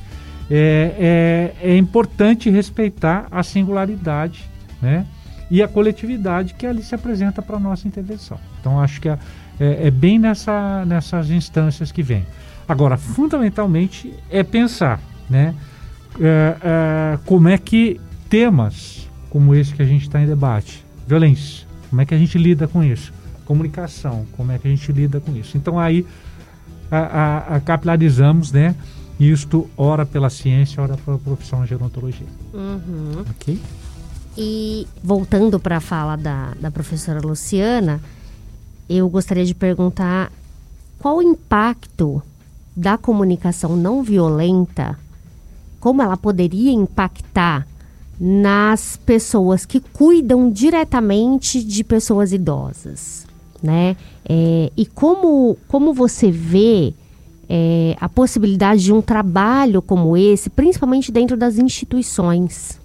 É, é, é importante respeitar a singularidade, né? e a coletividade que ali se apresenta para a nossa intervenção. Então, acho que a, é, é bem nessa, nessas instâncias que vem. Agora, fundamentalmente, é pensar né, é, é, como é que temas como esse que a gente está em debate, violência, como é que a gente lida com isso? Comunicação, como é que a gente lida com isso? Então, aí a, a, a capilarizamos, né? Isto, ora pela ciência, ora pela profissão de gerontologia. Uhum. Ok? E voltando para a fala da, da professora Luciana, eu gostaria de perguntar qual o impacto da comunicação não violenta, como ela poderia impactar nas pessoas que cuidam diretamente de pessoas idosas, né? É, e como, como você vê é, a possibilidade de um trabalho como esse, principalmente dentro das instituições?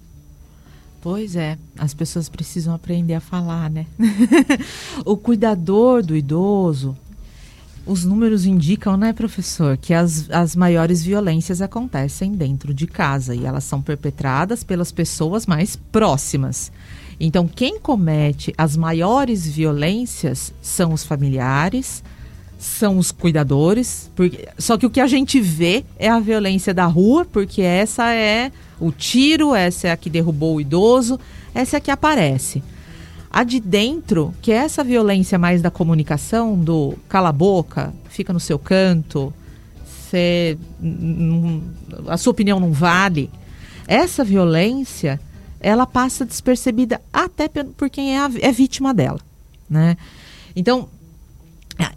Pois é, as pessoas precisam aprender a falar, né? o cuidador do idoso, os números indicam, né, professor, que as, as maiores violências acontecem dentro de casa e elas são perpetradas pelas pessoas mais próximas. Então, quem comete as maiores violências são os familiares, são os cuidadores, porque, só que o que a gente vê é a violência da rua, porque essa é o tiro, essa é a que derrubou o idoso, essa é a que aparece. A de dentro, que é essa violência mais da comunicação, do cala a boca, fica no seu canto, a sua opinião não vale. Essa violência, ela passa despercebida até por quem é, a, é vítima dela, né? Então,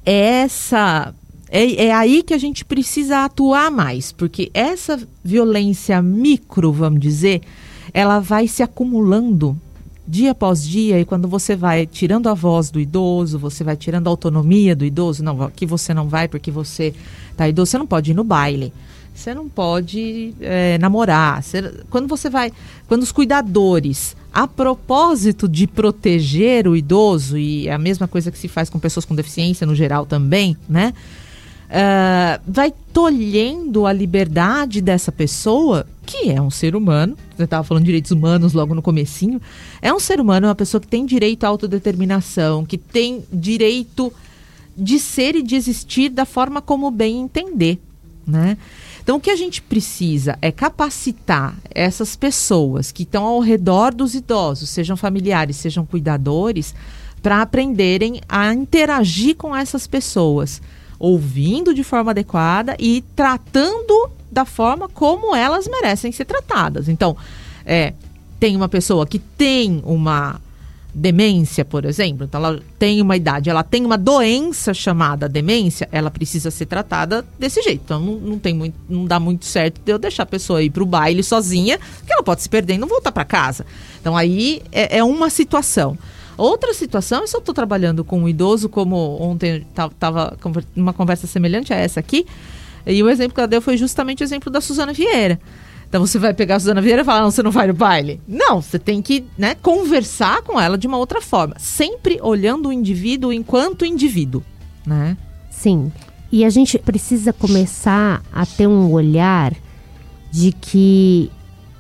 essa é, é, aí que a gente precisa atuar mais, porque essa violência micro, vamos dizer, ela vai se acumulando dia após dia, e quando você vai tirando a voz do idoso, você vai tirando a autonomia do idoso, não, aqui você não vai porque você tá idoso, você não pode ir no baile. Você não pode é, namorar. Quando você vai. Quando os cuidadores, a propósito de proteger o idoso, e é a mesma coisa que se faz com pessoas com deficiência no geral também, né? Uh, vai tolhendo a liberdade dessa pessoa, que é um ser humano, você estava falando de direitos humanos logo no comecinho, é um ser humano, é uma pessoa que tem direito à autodeterminação, que tem direito de ser e de existir da forma como bem entender, né? Então, o que a gente precisa é capacitar essas pessoas que estão ao redor dos idosos, sejam familiares, sejam cuidadores, para aprenderem a interagir com essas pessoas ouvindo de forma adequada e tratando da forma como elas merecem ser tratadas. Então, é, tem uma pessoa que tem uma demência, por exemplo, então ela tem uma idade, ela tem uma doença chamada demência, ela precisa ser tratada desse jeito. Então não, não tem muito, não dá muito certo de eu deixar a pessoa ir para o baile sozinha, que ela pode se perder e não voltar para casa. Então aí é, é uma situação. Outra situação é se eu estou trabalhando com um idoso, como ontem estava uma conversa semelhante a essa aqui, e o exemplo que ela deu foi justamente o exemplo da Suzana Vieira. Então você vai pegar a Suzana Vieira e falar, não, você não vai no baile. Não, você tem que né, conversar com ela de uma outra forma. Sempre olhando o indivíduo enquanto indivíduo, né? Sim. E a gente precisa começar a ter um olhar de que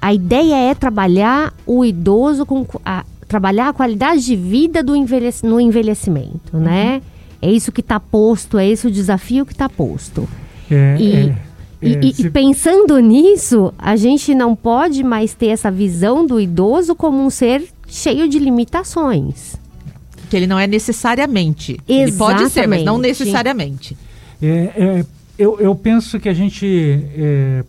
a ideia é trabalhar o idoso com a, trabalhar a qualidade de vida do envelhec no envelhecimento, uhum. né? É isso que está posto, é esse o desafio que está posto. É, e, é, e, é, e, se... e, pensando nisso, a gente não pode mais ter essa visão do idoso como um ser cheio de limitações. Que ele não é necessariamente. Exatamente. Ele pode ser, mas não necessariamente. É, é, eu, eu penso que a gente, é,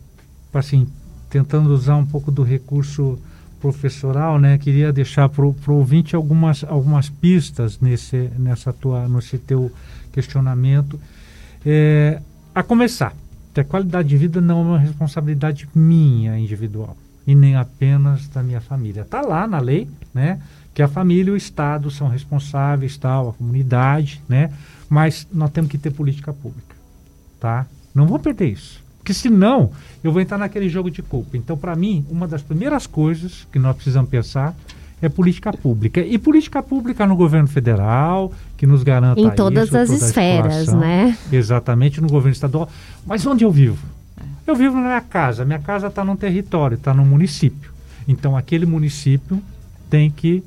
assim, tentando usar um pouco do recurso professoral, né, queria deixar para o ouvinte algumas, algumas pistas nesse, nessa tua, nesse teu questionamento. É, a começar, a qualidade de vida não é uma responsabilidade minha individual e nem apenas da minha família. Está lá na lei, né, que a família e o Estado são responsáveis, tal, a comunidade, né, mas nós temos que ter política pública, tá? Não vamos perder isso. Porque senão eu vou entrar naquele jogo de culpa. Então, para mim, uma das primeiras coisas que nós precisamos pensar é política pública. E política pública no governo federal, que nos garanta Em todas isso, as esferas, né? Exatamente, no governo estadual. Mas onde eu vivo? Eu vivo na minha casa. Minha casa está num território, está num município. Então, aquele município tem que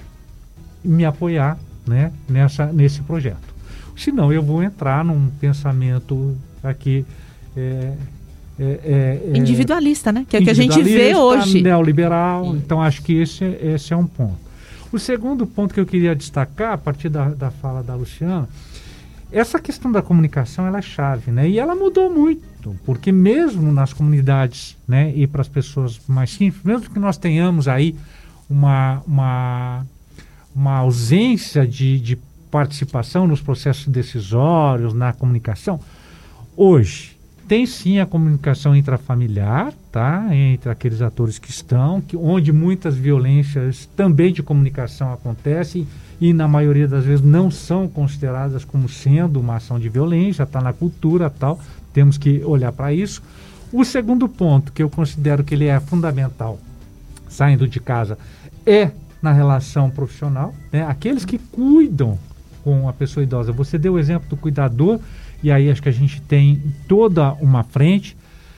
me apoiar né, nessa, nesse projeto. Senão, eu vou entrar num pensamento aqui... É, é, é, é, individualista, né? Que é o que a gente vê hoje. Neoliberal. Então, acho que esse, esse é um ponto. O segundo ponto que eu queria destacar, a partir da, da fala da Luciana, essa questão da comunicação ela é chave, né? E ela mudou muito, porque mesmo nas comunidades, né, e para as pessoas mais simples, mesmo que nós tenhamos aí uma, uma, uma ausência de, de participação nos processos decisórios, na comunicação, hoje tem sim a comunicação intrafamiliar, tá? Entre aqueles atores que estão, que, onde muitas violências também de comunicação acontecem e na maioria das vezes não são consideradas como sendo uma ação de violência, está na cultura tal. Temos que olhar para isso. O segundo ponto que eu considero que ele é fundamental, saindo de casa, é na relação profissional, né? Aqueles que cuidam com a pessoa idosa. Você deu o exemplo do cuidador e aí acho que a gente tem toda uma frente.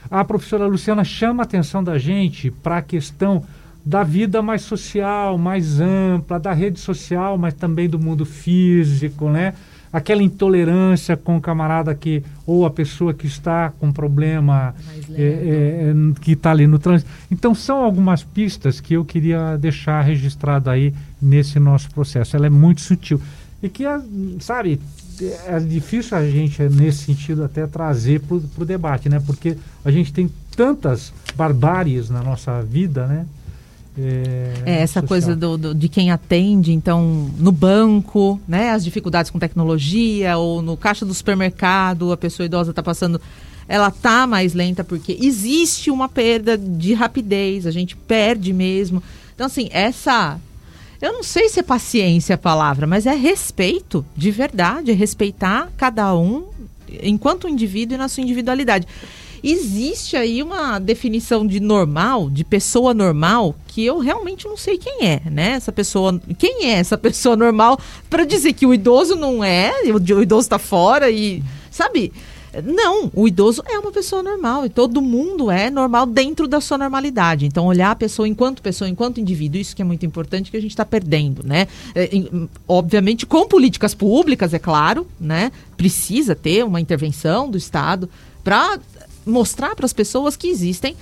A professora Luciana chama a atenção da gente para a questão da vida mais social, mais ampla, da rede social, mas também do mundo físico, né? Aquela intolerância com o camarada que, ou a pessoa que está com problema, é, é, é, que está ali no trânsito. Então, são algumas pistas que eu queria deixar registrado aí nesse nosso processo. Ela é muito sutil. E que, sabe, é difícil a gente, nesse sentido, até trazer para o debate, né? Porque a gente tem tantas barbáries na nossa vida, né? É, é essa social. coisa do, do, de quem atende, então, no banco, né? As dificuldades com tecnologia, ou no caixa do supermercado, a pessoa idosa está passando. Ela tá mais lenta porque existe uma perda de rapidez, a gente perde mesmo. Então, assim, essa eu não sei se é paciência a palavra, mas é respeito, de verdade, é respeitar cada um enquanto indivíduo e na sua individualidade. Existe aí uma definição de normal, de pessoa normal, que eu realmente não sei quem é, né? Essa pessoa, quem é essa pessoa normal para dizer que o idoso não é, o idoso está fora e, sabe? Não, o idoso é uma pessoa normal e todo mundo é normal dentro da sua normalidade. Então, olhar a pessoa enquanto pessoa, enquanto indivíduo, isso que é muito importante que a gente está perdendo, né? É, obviamente, com políticas públicas, é claro, né? Precisa ter uma intervenção do Estado para mostrar para as pessoas que existem,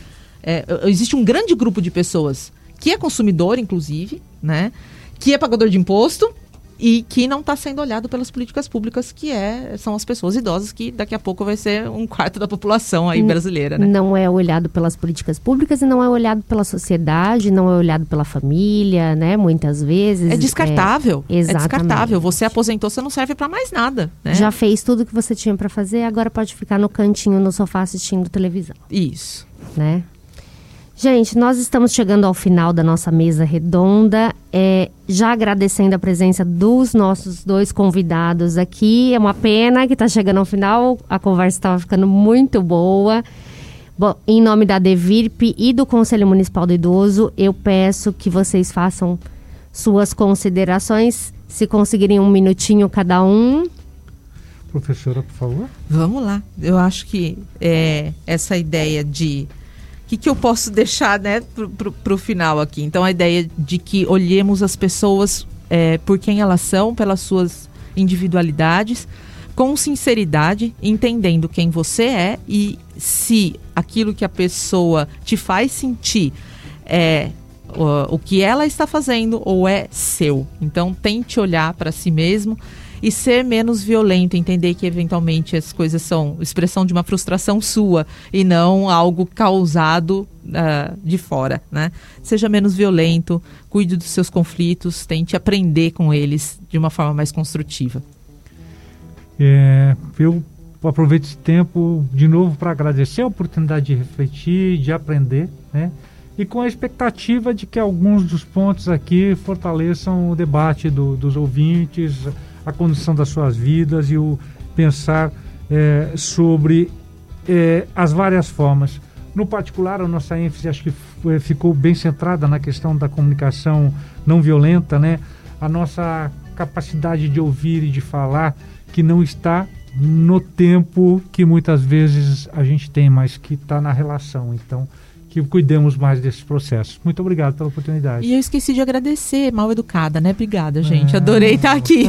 é, existe um grande grupo de pessoas que é consumidor, inclusive, né? Que é pagador de imposto e que não está sendo olhado pelas políticas públicas, que é, são as pessoas idosas, que daqui a pouco vai ser um quarto da população aí brasileira. Né? Não é olhado pelas políticas públicas e não é olhado pela sociedade, não é olhado pela família, né? Muitas vezes. É descartável. É, exatamente. é descartável. Você aposentou, você não serve para mais nada. Né? Já fez tudo que você tinha para fazer, agora pode ficar no cantinho, no sofá assistindo televisão. Isso. Né? Gente, nós estamos chegando ao final da nossa mesa redonda. É, já agradecendo a presença dos nossos dois convidados aqui. É uma pena que está chegando ao final. A conversa estava ficando muito boa. Bom, em nome da Devirp e do Conselho Municipal do Idoso, eu peço que vocês façam suas considerações. Se conseguirem um minutinho cada um. Professora, por favor. Vamos lá. Eu acho que é, essa ideia de que, que eu posso deixar né, para o final aqui? Então, a ideia de que olhemos as pessoas é, por quem elas são, pelas suas individualidades, com sinceridade, entendendo quem você é e se aquilo que a pessoa te faz sentir é o, o que ela está fazendo ou é seu. Então, tente olhar para si mesmo e ser menos violento, entender que eventualmente as coisas são expressão de uma frustração sua e não algo causado uh, de fora, né? Seja menos violento, cuide dos seus conflitos, tente aprender com eles de uma forma mais construtiva. É, eu aproveito esse tempo de novo para agradecer a oportunidade de refletir, de aprender, né? E com a expectativa de que alguns dos pontos aqui fortaleçam o debate do, dos ouvintes, a condição das suas vidas e o pensar é, sobre é, as várias formas. No particular, a nossa ênfase acho que foi, ficou bem centrada na questão da comunicação não violenta, né? A nossa capacidade de ouvir e de falar que não está no tempo que muitas vezes a gente tem, mas que está na relação. Então, que cuidemos mais desses processos. Muito obrigado pela oportunidade. E eu esqueci de agradecer, mal educada, né? Obrigada, gente. Adorei estar aqui.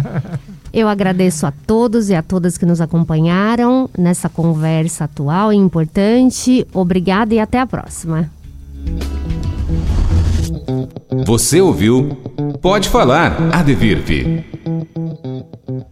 eu agradeço a todos e a todas que nos acompanharam nessa conversa atual e importante. Obrigada e até a próxima. Você ouviu Pode Falar, Adevirve.